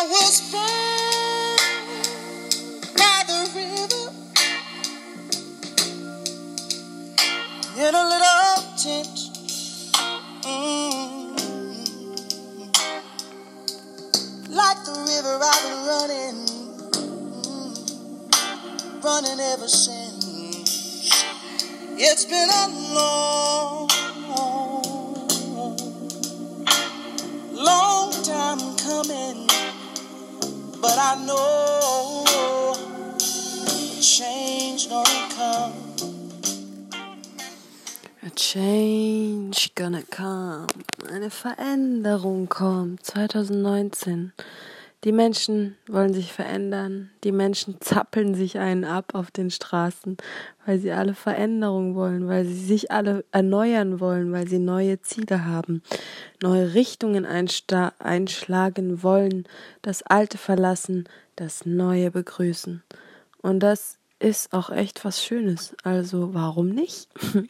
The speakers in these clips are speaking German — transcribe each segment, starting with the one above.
I was born by the river in a little tent. Mm. Like the river, I've been running, mm, running ever since. It's been a long, long but I know change gonna come. Change gonna come. Eine Veränderung kommt 2019. Die Menschen wollen sich verändern. Die Menschen zappeln sich einen ab auf den Straßen, weil sie alle Veränderung wollen, weil sie sich alle erneuern wollen, weil sie neue Ziele haben, neue Richtungen einschlagen wollen, das Alte verlassen, das Neue begrüßen. Und das ist auch echt was Schönes. Also warum nicht?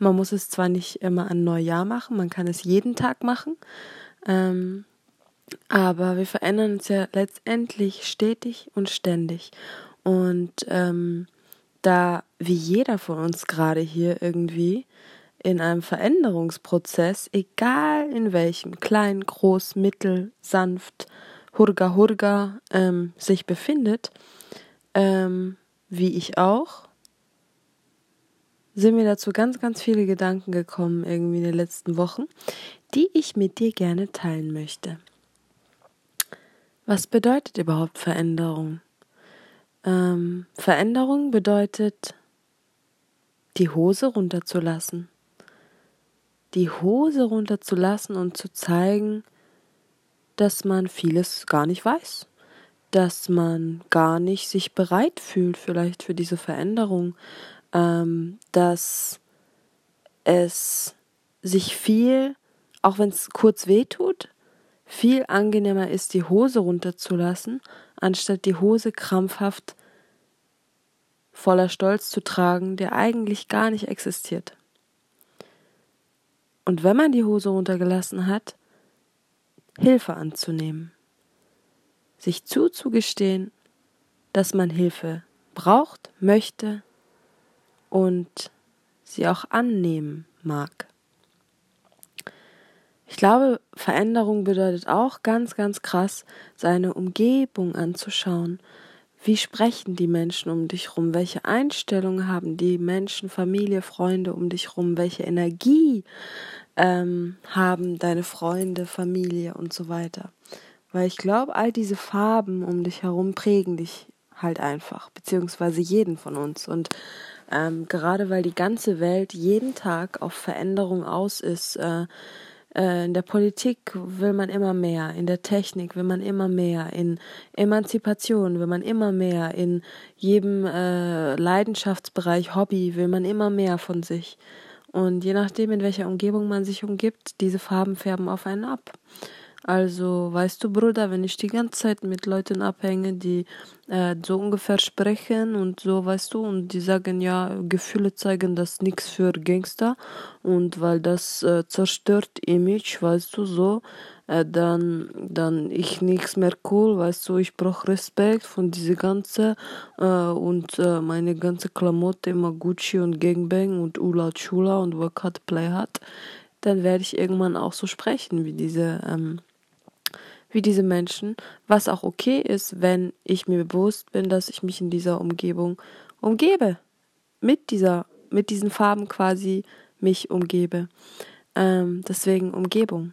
man muss es zwar nicht immer an Neujahr machen, man kann es jeden Tag machen. Ähm, aber wir verändern uns ja letztendlich stetig und ständig. Und ähm, da wie jeder von uns gerade hier irgendwie in einem Veränderungsprozess, egal in welchem, klein, groß, mittel, sanft, hurga, hurga, ähm, sich befindet, ähm, wie ich auch, sind mir dazu ganz, ganz viele Gedanken gekommen irgendwie in den letzten Wochen, die ich mit dir gerne teilen möchte. Was bedeutet überhaupt Veränderung? Ähm, Veränderung bedeutet, die Hose runterzulassen. Die Hose runterzulassen und zu zeigen, dass man vieles gar nicht weiß. Dass man gar nicht sich bereit fühlt, vielleicht für diese Veränderung. Ähm, dass es sich viel, auch wenn es kurz weh tut, viel angenehmer ist, die Hose runterzulassen, anstatt die Hose krampfhaft voller Stolz zu tragen, der eigentlich gar nicht existiert. Und wenn man die Hose runtergelassen hat, Hilfe anzunehmen, sich zuzugestehen, dass man Hilfe braucht, möchte und sie auch annehmen mag. Ich glaube, Veränderung bedeutet auch ganz, ganz krass, seine Umgebung anzuschauen. Wie sprechen die Menschen um dich rum? Welche Einstellungen haben die Menschen, Familie, Freunde um dich rum? Welche Energie ähm, haben deine Freunde, Familie und so weiter? Weil ich glaube, all diese Farben um dich herum prägen dich halt einfach, beziehungsweise jeden von uns. Und ähm, gerade weil die ganze Welt jeden Tag auf Veränderung aus ist, äh, in der Politik will man immer mehr, in der Technik will man immer mehr, in Emanzipation will man immer mehr, in jedem äh, Leidenschaftsbereich, Hobby will man immer mehr von sich. Und je nachdem, in welcher Umgebung man sich umgibt, diese Farben färben auf einen ab. Also, weißt du, Bruder, wenn ich die ganze Zeit mit Leuten abhänge, die äh, so ungefähr sprechen und so, weißt du, und die sagen, ja, Gefühle zeigen das nichts für Gangster und weil das äh, zerstört Image, weißt du, so, äh, dann, dann ich nichts mehr cool, weißt du, ich brauche Respekt von diese ganze äh, und äh, meine ganze Klamotte immer Gucci und Gangbang und Ula Chula und Work Play Hard, dann werde ich irgendwann auch so sprechen wie diese ähm, wie diese Menschen, was auch okay ist, wenn ich mir bewusst bin, dass ich mich in dieser Umgebung umgebe. Mit dieser, mit diesen Farben quasi mich umgebe. Ähm, deswegen Umgebung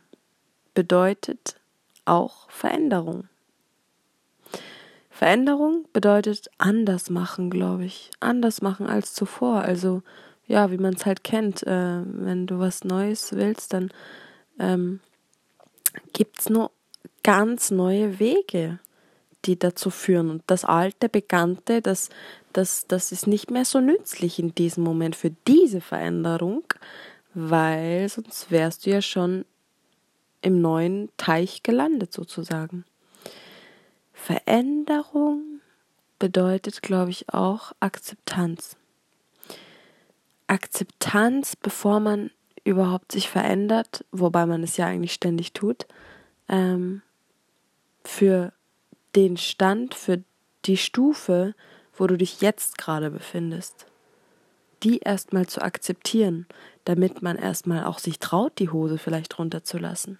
bedeutet auch Veränderung. Veränderung bedeutet anders machen, glaube ich. Anders machen als zuvor. Also, ja, wie man es halt kennt. Äh, wenn du was Neues willst, dann ähm, gibt es nur ganz neue Wege, die dazu führen. Und das alte, bekannte, das, das, das ist nicht mehr so nützlich in diesem Moment für diese Veränderung, weil sonst wärst du ja schon im neuen Teich gelandet sozusagen. Veränderung bedeutet, glaube ich, auch Akzeptanz. Akzeptanz, bevor man überhaupt sich verändert, wobei man es ja eigentlich ständig tut, ähm, für den Stand, für die Stufe, wo du dich jetzt gerade befindest. Die erstmal zu akzeptieren, damit man erstmal auch sich traut, die Hose vielleicht runterzulassen.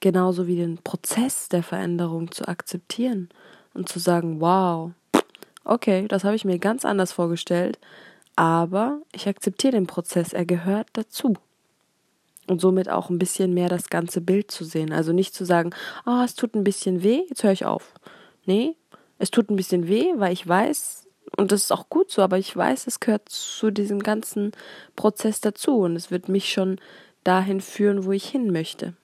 Genauso wie den Prozess der Veränderung zu akzeptieren und zu sagen, wow, okay, das habe ich mir ganz anders vorgestellt, aber ich akzeptiere den Prozess, er gehört dazu. Und somit auch ein bisschen mehr das ganze Bild zu sehen. Also nicht zu sagen, oh, es tut ein bisschen weh, jetzt höre ich auf. Nee, es tut ein bisschen weh, weil ich weiß, und das ist auch gut so, aber ich weiß, es gehört zu diesem ganzen Prozess dazu und es wird mich schon dahin führen, wo ich hin möchte.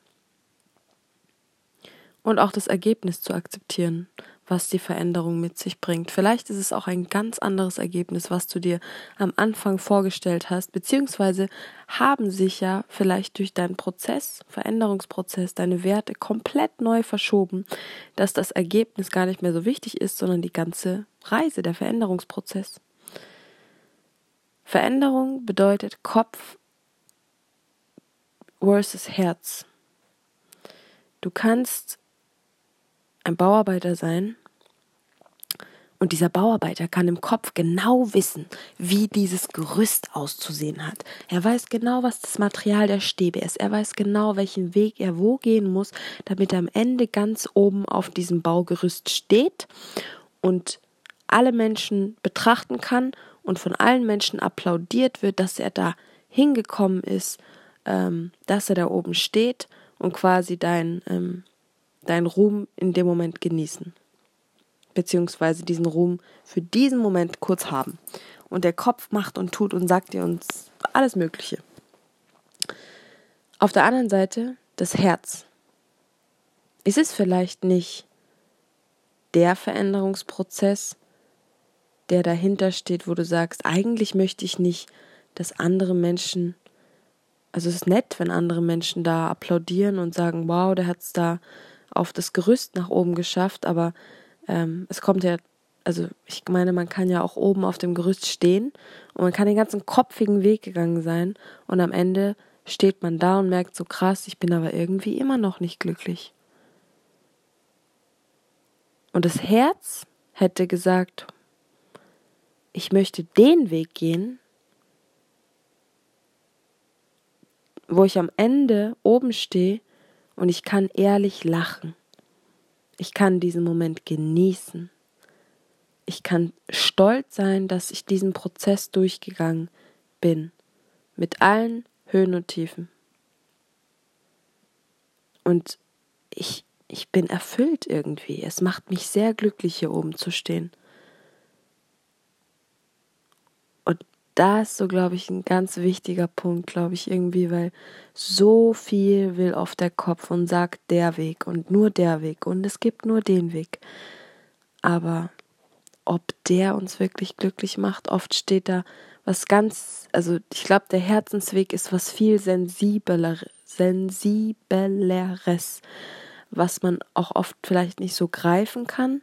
Und auch das Ergebnis zu akzeptieren was die Veränderung mit sich bringt. Vielleicht ist es auch ein ganz anderes Ergebnis, was du dir am Anfang vorgestellt hast, beziehungsweise haben sich ja vielleicht durch deinen Prozess, Veränderungsprozess, deine Werte komplett neu verschoben, dass das Ergebnis gar nicht mehr so wichtig ist, sondern die ganze Reise, der Veränderungsprozess. Veränderung bedeutet Kopf versus Herz. Du kannst ein Bauarbeiter sein. Und dieser Bauarbeiter kann im Kopf genau wissen, wie dieses Gerüst auszusehen hat. Er weiß genau, was das Material der Stäbe ist. Er weiß genau, welchen Weg er wo gehen muss, damit er am Ende ganz oben auf diesem Baugerüst steht und alle Menschen betrachten kann und von allen Menschen applaudiert wird, dass er da hingekommen ist, ähm, dass er da oben steht und quasi dein ähm, deinen Ruhm in dem Moment genießen. Beziehungsweise diesen Ruhm für diesen Moment kurz haben. Und der Kopf macht und tut und sagt dir uns alles Mögliche. Auf der anderen Seite das Herz. Es ist vielleicht nicht der Veränderungsprozess, der dahinter steht, wo du sagst, eigentlich möchte ich nicht, dass andere Menschen, also es ist nett, wenn andere Menschen da applaudieren und sagen, wow, der hat es da auf das Gerüst nach oben geschafft, aber ähm, es kommt ja, also ich meine, man kann ja auch oben auf dem Gerüst stehen und man kann den ganzen kopfigen Weg gegangen sein und am Ende steht man da und merkt so krass, ich bin aber irgendwie immer noch nicht glücklich. Und das Herz hätte gesagt, ich möchte den Weg gehen, wo ich am Ende oben stehe und ich kann ehrlich lachen. Ich kann diesen Moment genießen. Ich kann stolz sein, dass ich diesen Prozess durchgegangen bin. Mit allen Höhen und Tiefen. Und ich, ich bin erfüllt irgendwie. Es macht mich sehr glücklich, hier oben zu stehen. Da ist so, glaube ich, ein ganz wichtiger Punkt, glaube ich, irgendwie, weil so viel will auf der Kopf und sagt der Weg und nur der Weg und es gibt nur den Weg. Aber ob der uns wirklich glücklich macht, oft steht da was ganz, also ich glaube, der Herzensweg ist was viel sensibler, sensibleres, was man auch oft vielleicht nicht so greifen kann,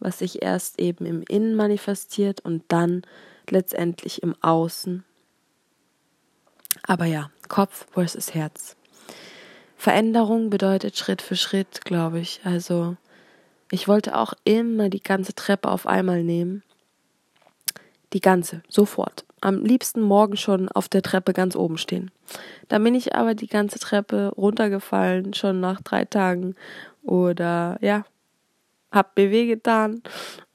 was sich erst eben im Innen manifestiert und dann letztendlich im Außen. Aber ja, Kopf versus Herz. Veränderung bedeutet Schritt für Schritt, glaube ich. Also ich wollte auch immer die ganze Treppe auf einmal nehmen. Die ganze, sofort. Am liebsten morgen schon auf der Treppe ganz oben stehen. Dann bin ich aber die ganze Treppe runtergefallen, schon nach drei Tagen. Oder ja, hab mir wehgetan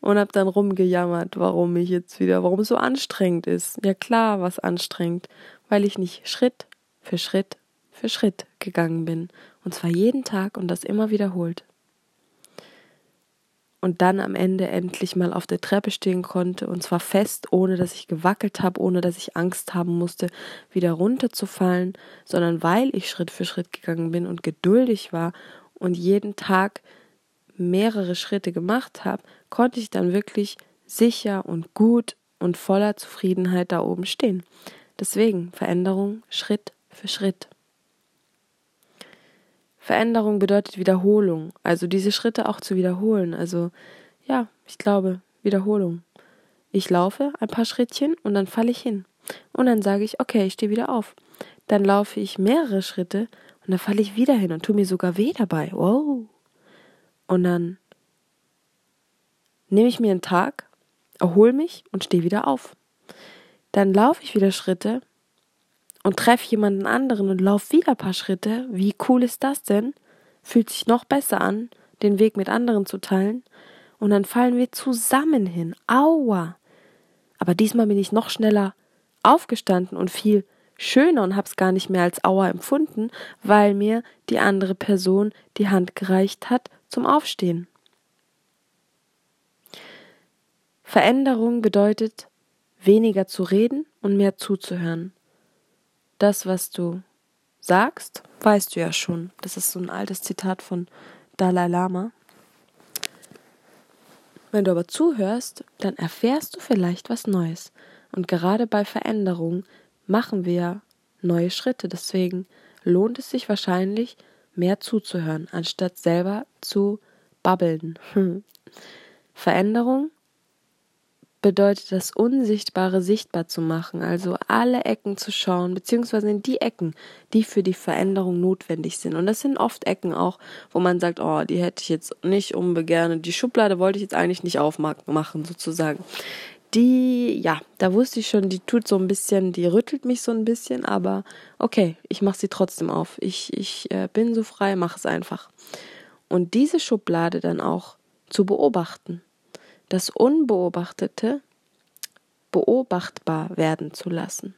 und hab dann rumgejammert, warum ich jetzt wieder, warum es so anstrengend ist. Ja klar, was anstrengend, weil ich nicht Schritt für Schritt für Schritt gegangen bin und zwar jeden Tag und das immer wiederholt. Und dann am Ende endlich mal auf der Treppe stehen konnte und zwar fest, ohne dass ich gewackelt habe, ohne dass ich Angst haben musste, wieder runterzufallen, sondern weil ich Schritt für Schritt gegangen bin und geduldig war und jeden Tag mehrere Schritte gemacht habe, konnte ich dann wirklich sicher und gut und voller Zufriedenheit da oben stehen. Deswegen Veränderung Schritt für Schritt. Veränderung bedeutet Wiederholung, also diese Schritte auch zu wiederholen. Also ja, ich glaube, Wiederholung. Ich laufe ein paar Schrittchen und dann falle ich hin. Und dann sage ich, okay, ich stehe wieder auf. Dann laufe ich mehrere Schritte und dann falle ich wieder hin und tue mir sogar weh dabei. Wow. Und dann nehme ich mir einen Tag, erhole mich und stehe wieder auf. Dann laufe ich wieder Schritte und treffe jemanden anderen und laufe wieder ein paar Schritte. Wie cool ist das denn? Fühlt sich noch besser an, den Weg mit anderen zu teilen. Und dann fallen wir zusammen hin. Aua! Aber diesmal bin ich noch schneller aufgestanden und viel schöner und hab's gar nicht mehr als Aua empfunden, weil mir die andere Person die Hand gereicht hat zum Aufstehen. Veränderung bedeutet, weniger zu reden und mehr zuzuhören. Das, was du sagst, weißt du ja schon. Das ist so ein altes Zitat von Dalai Lama. Wenn du aber zuhörst, dann erfährst du vielleicht was Neues. Und gerade bei Veränderung machen wir neue Schritte. Deswegen lohnt es sich wahrscheinlich, mehr zuzuhören, anstatt selber zu babbeln. Veränderung bedeutet das Unsichtbare sichtbar zu machen, also alle Ecken zu schauen, beziehungsweise in die Ecken, die für die Veränderung notwendig sind. Und das sind oft Ecken auch, wo man sagt, oh, die hätte ich jetzt nicht unbegerne, die Schublade wollte ich jetzt eigentlich nicht aufmachen, sozusagen. Die, ja, da wusste ich schon, die tut so ein bisschen, die rüttelt mich so ein bisschen, aber okay, ich mache sie trotzdem auf. Ich, ich äh, bin so frei, mach es einfach. Und diese Schublade dann auch zu beobachten das Unbeobachtete beobachtbar werden zu lassen.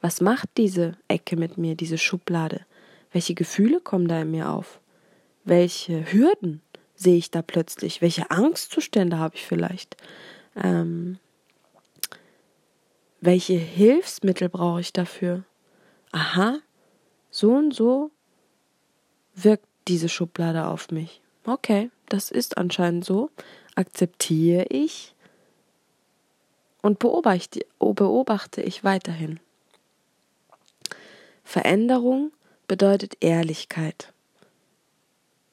Was macht diese Ecke mit mir, diese Schublade? Welche Gefühle kommen da in mir auf? Welche Hürden sehe ich da plötzlich? Welche Angstzustände habe ich vielleicht? Ähm, welche Hilfsmittel brauche ich dafür? Aha, so und so wirkt diese Schublade auf mich. Okay, das ist anscheinend so akzeptiere ich und beobachte, beobachte ich weiterhin. Veränderung bedeutet Ehrlichkeit.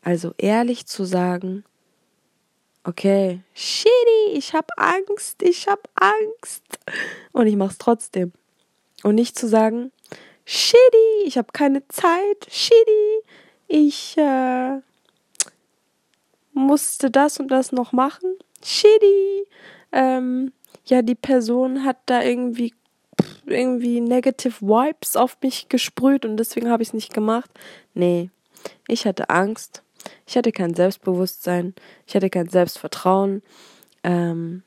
Also ehrlich zu sagen, okay, shitty, ich hab Angst, ich hab Angst und ich mach's trotzdem. Und nicht zu sagen, shitty, ich hab keine Zeit, shitty, ich äh, musste das und das noch machen. Shitty. Ähm, ja, die Person hat da irgendwie irgendwie negative Vibes auf mich gesprüht und deswegen habe ich es nicht gemacht. Nee, ich hatte Angst. Ich hatte kein Selbstbewusstsein. Ich hatte kein Selbstvertrauen. Ähm,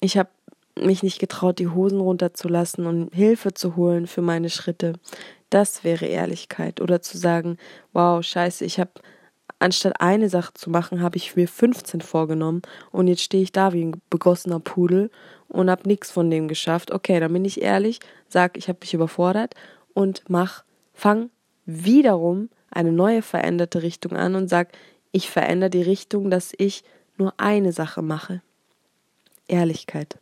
ich habe mich nicht getraut, die Hosen runterzulassen und Hilfe zu holen für meine Schritte. Das wäre Ehrlichkeit. Oder zu sagen, wow, scheiße, ich habe anstatt eine Sache zu machen, habe ich mir 15 vorgenommen und jetzt stehe ich da wie ein begossener Pudel und habe nichts von dem geschafft. Okay, dann bin ich ehrlich, sag, ich habe mich überfordert und mach, fang wiederum eine neue veränderte Richtung an und sag, ich verändere die Richtung, dass ich nur eine Sache mache. Ehrlichkeit.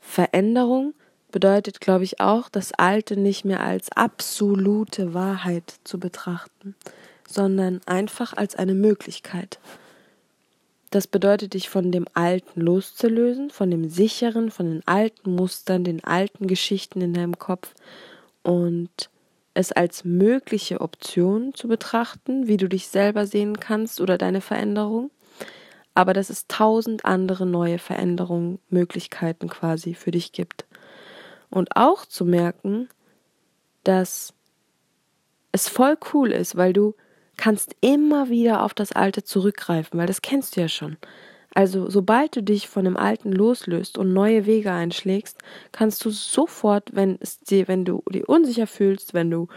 Veränderung bedeutet, glaube ich, auch, das Alte nicht mehr als absolute Wahrheit zu betrachten, sondern einfach als eine Möglichkeit. Das bedeutet, dich von dem Alten loszulösen, von dem Sicheren, von den alten Mustern, den alten Geschichten in deinem Kopf und es als mögliche Option zu betrachten, wie du dich selber sehen kannst oder deine Veränderung, aber dass es tausend andere neue Veränderungen, Möglichkeiten quasi für dich gibt. Und auch zu merken, dass es voll cool ist, weil du kannst immer wieder auf das Alte zurückgreifen, weil das kennst du ja schon. Also sobald du dich von dem Alten loslöst und neue Wege einschlägst, kannst du sofort, wenn es dir, wenn du dich unsicher fühlst, wenn du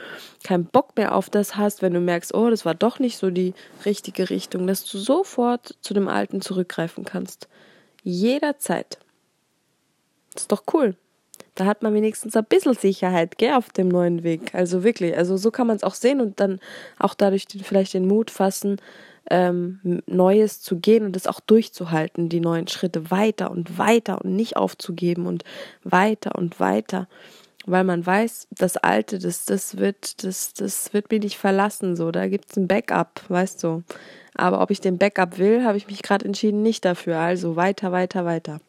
keinen Bock mehr auf das hast, wenn du merkst, oh, das war doch nicht so die richtige Richtung, dass du sofort zu dem Alten zurückgreifen kannst. Jederzeit. Das ist doch cool da hat man wenigstens ein bisschen Sicherheit, gell, auf dem neuen Weg. Also wirklich, also so kann man es auch sehen und dann auch dadurch den, vielleicht den Mut fassen, ähm, Neues zu gehen und es auch durchzuhalten, die neuen Schritte weiter und weiter und nicht aufzugeben und weiter und weiter. Weil man weiß, das Alte, das, das wird, das, das wird mich nicht verlassen, so. Da gibt's ein Backup, weißt du. Aber ob ich den Backup will, habe ich mich gerade entschieden, nicht dafür. Also weiter, weiter, weiter.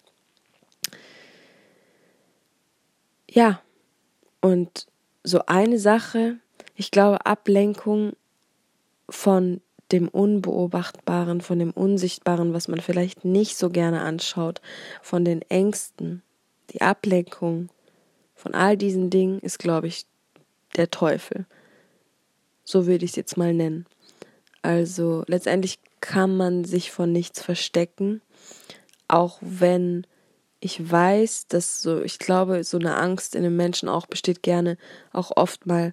Ja, und so eine Sache, ich glaube, Ablenkung von dem Unbeobachtbaren, von dem Unsichtbaren, was man vielleicht nicht so gerne anschaut, von den Ängsten, die Ablenkung, von all diesen Dingen ist, glaube ich, der Teufel. So würde ich es jetzt mal nennen. Also letztendlich kann man sich von nichts verstecken, auch wenn ich weiß, dass so, ich glaube, so eine Angst in einem Menschen auch besteht gerne, auch oft mal,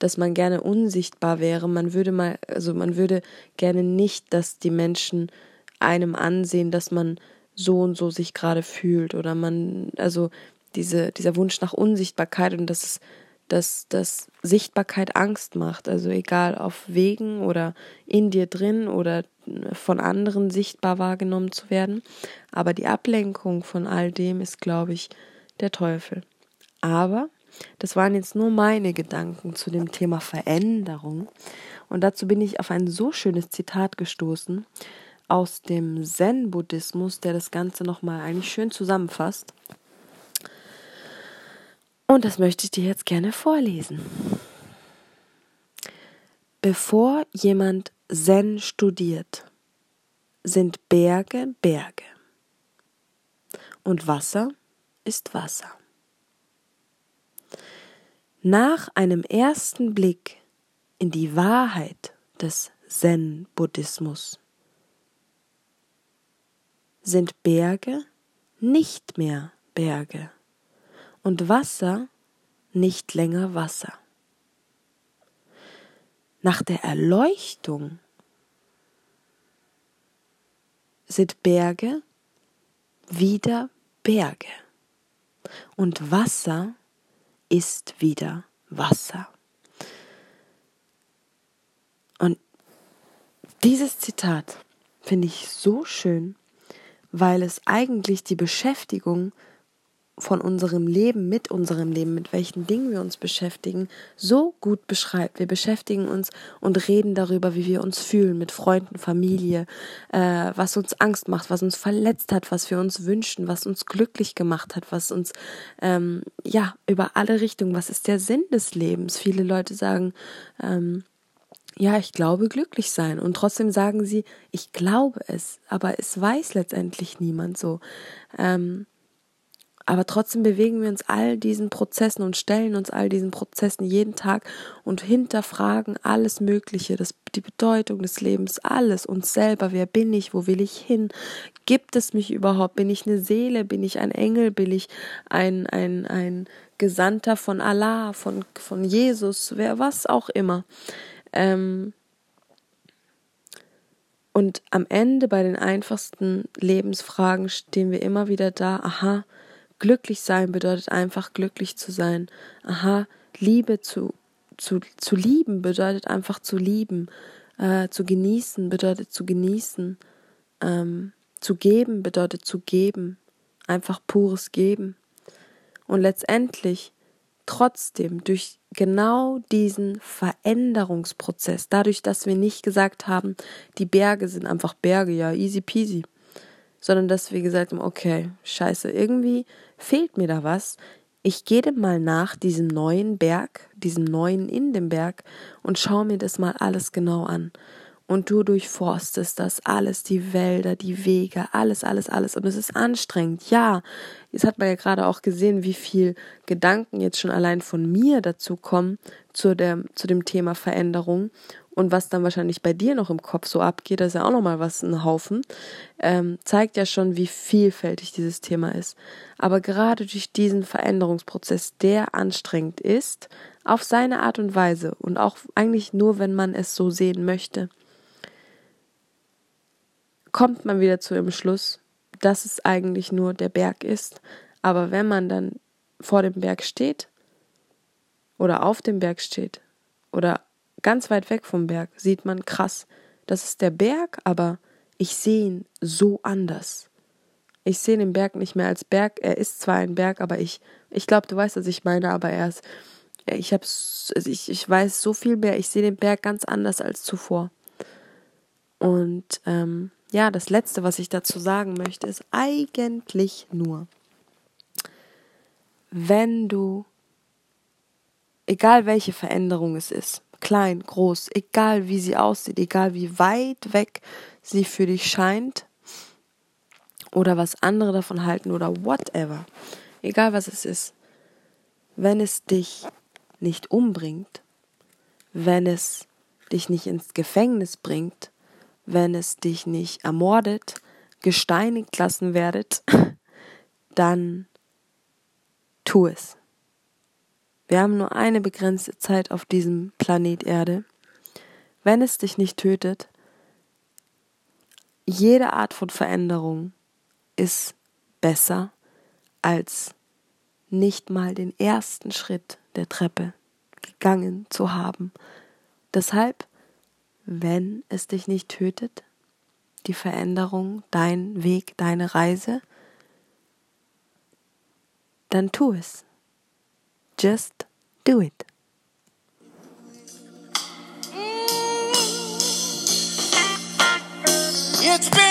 dass man gerne unsichtbar wäre. Man würde mal, also man würde gerne nicht, dass die Menschen einem ansehen, dass man so und so sich gerade fühlt oder man, also diese, dieser Wunsch nach Unsichtbarkeit und dass es dass, dass Sichtbarkeit Angst macht. Also egal auf Wegen oder in dir drin oder von anderen sichtbar wahrgenommen zu werden. Aber die Ablenkung von all dem ist, glaube ich, der Teufel. Aber das waren jetzt nur meine Gedanken zu dem Thema Veränderung. Und dazu bin ich auf ein so schönes Zitat gestoßen aus dem Zen-Buddhismus, der das Ganze nochmal eigentlich schön zusammenfasst. Und das möchte ich dir jetzt gerne vorlesen. Bevor jemand Zen studiert, sind Berge Berge und Wasser ist Wasser. Nach einem ersten Blick in die Wahrheit des Zen-Buddhismus sind Berge nicht mehr Berge und Wasser nicht länger Wasser. Nach der Erleuchtung sind Berge wieder Berge und Wasser ist wieder Wasser. Und dieses Zitat finde ich so schön, weil es eigentlich die Beschäftigung von unserem Leben, mit unserem Leben, mit welchen Dingen wir uns beschäftigen, so gut beschreibt. Wir beschäftigen uns und reden darüber, wie wir uns fühlen mit Freunden, Familie, äh, was uns Angst macht, was uns verletzt hat, was wir uns wünschen, was uns glücklich gemacht hat, was uns, ähm, ja, über alle Richtungen, was ist der Sinn des Lebens? Viele Leute sagen, ähm, ja, ich glaube glücklich sein. Und trotzdem sagen sie, ich glaube es, aber es weiß letztendlich niemand so. Ähm, aber trotzdem bewegen wir uns all diesen Prozessen und stellen uns all diesen Prozessen jeden Tag und hinterfragen alles Mögliche, das, die Bedeutung des Lebens, alles, uns selber, wer bin ich, wo will ich hin, gibt es mich überhaupt, bin ich eine Seele, bin ich ein Engel, bin ich ein, ein, ein Gesandter von Allah, von, von Jesus, wer was auch immer. Ähm, und am Ende bei den einfachsten Lebensfragen stehen wir immer wieder da, aha, Glücklich sein bedeutet einfach glücklich zu sein. Aha, Liebe zu, zu, zu lieben bedeutet einfach zu lieben. Äh, zu genießen bedeutet zu genießen. Ähm, zu geben bedeutet zu geben. Einfach pures Geben. Und letztendlich trotzdem durch genau diesen Veränderungsprozess, dadurch, dass wir nicht gesagt haben, die Berge sind einfach Berge, ja, easy peasy, sondern dass wir gesagt haben, okay, scheiße, irgendwie fehlt mir da was. Ich gehe dem mal nach diesem neuen Berg, diesem neuen in dem Berg und schaue mir das mal alles genau an. Und du durchforstest das alles, die Wälder, die Wege, alles, alles, alles. Und es ist anstrengend. Ja, jetzt hat man ja gerade auch gesehen, wie viel Gedanken jetzt schon allein von mir dazu kommen zu, der, zu dem Thema Veränderung und was dann wahrscheinlich bei dir noch im Kopf so abgeht, das ist ja auch nochmal was, ein Haufen, ähm, zeigt ja schon, wie vielfältig dieses Thema ist. Aber gerade durch diesen Veränderungsprozess, der anstrengend ist, auf seine Art und Weise und auch eigentlich nur, wenn man es so sehen möchte, kommt man wieder zu dem Schluss, dass es eigentlich nur der Berg ist. Aber wenn man dann vor dem Berg steht oder auf dem Berg steht oder ganz weit weg vom Berg sieht man krass, das ist der Berg, aber ich sehe ihn so anders. Ich sehe den Berg nicht mehr als Berg. Er ist zwar ein Berg, aber ich, ich glaube, du weißt, was ich meine, aber er ist, ich habe, also ich, ich weiß so viel mehr. Ich sehe den Berg ganz anders als zuvor. Und ähm, ja, das Letzte, was ich dazu sagen möchte, ist eigentlich nur, wenn du, egal welche Veränderung es ist, klein, groß, egal wie sie aussieht, egal wie weit weg sie für dich scheint oder was andere davon halten oder whatever, egal was es ist, wenn es dich nicht umbringt, wenn es dich nicht ins Gefängnis bringt, wenn es dich nicht ermordet, gesteinigt lassen werdet, dann tu es. Wir haben nur eine begrenzte Zeit auf diesem Planet Erde. Wenn es dich nicht tötet, jede Art von Veränderung ist besser als nicht mal den ersten Schritt der Treppe gegangen zu haben. Deshalb, wenn es dich nicht tötet, die Veränderung, dein Weg, deine Reise, dann tu es. Just do it. It's been.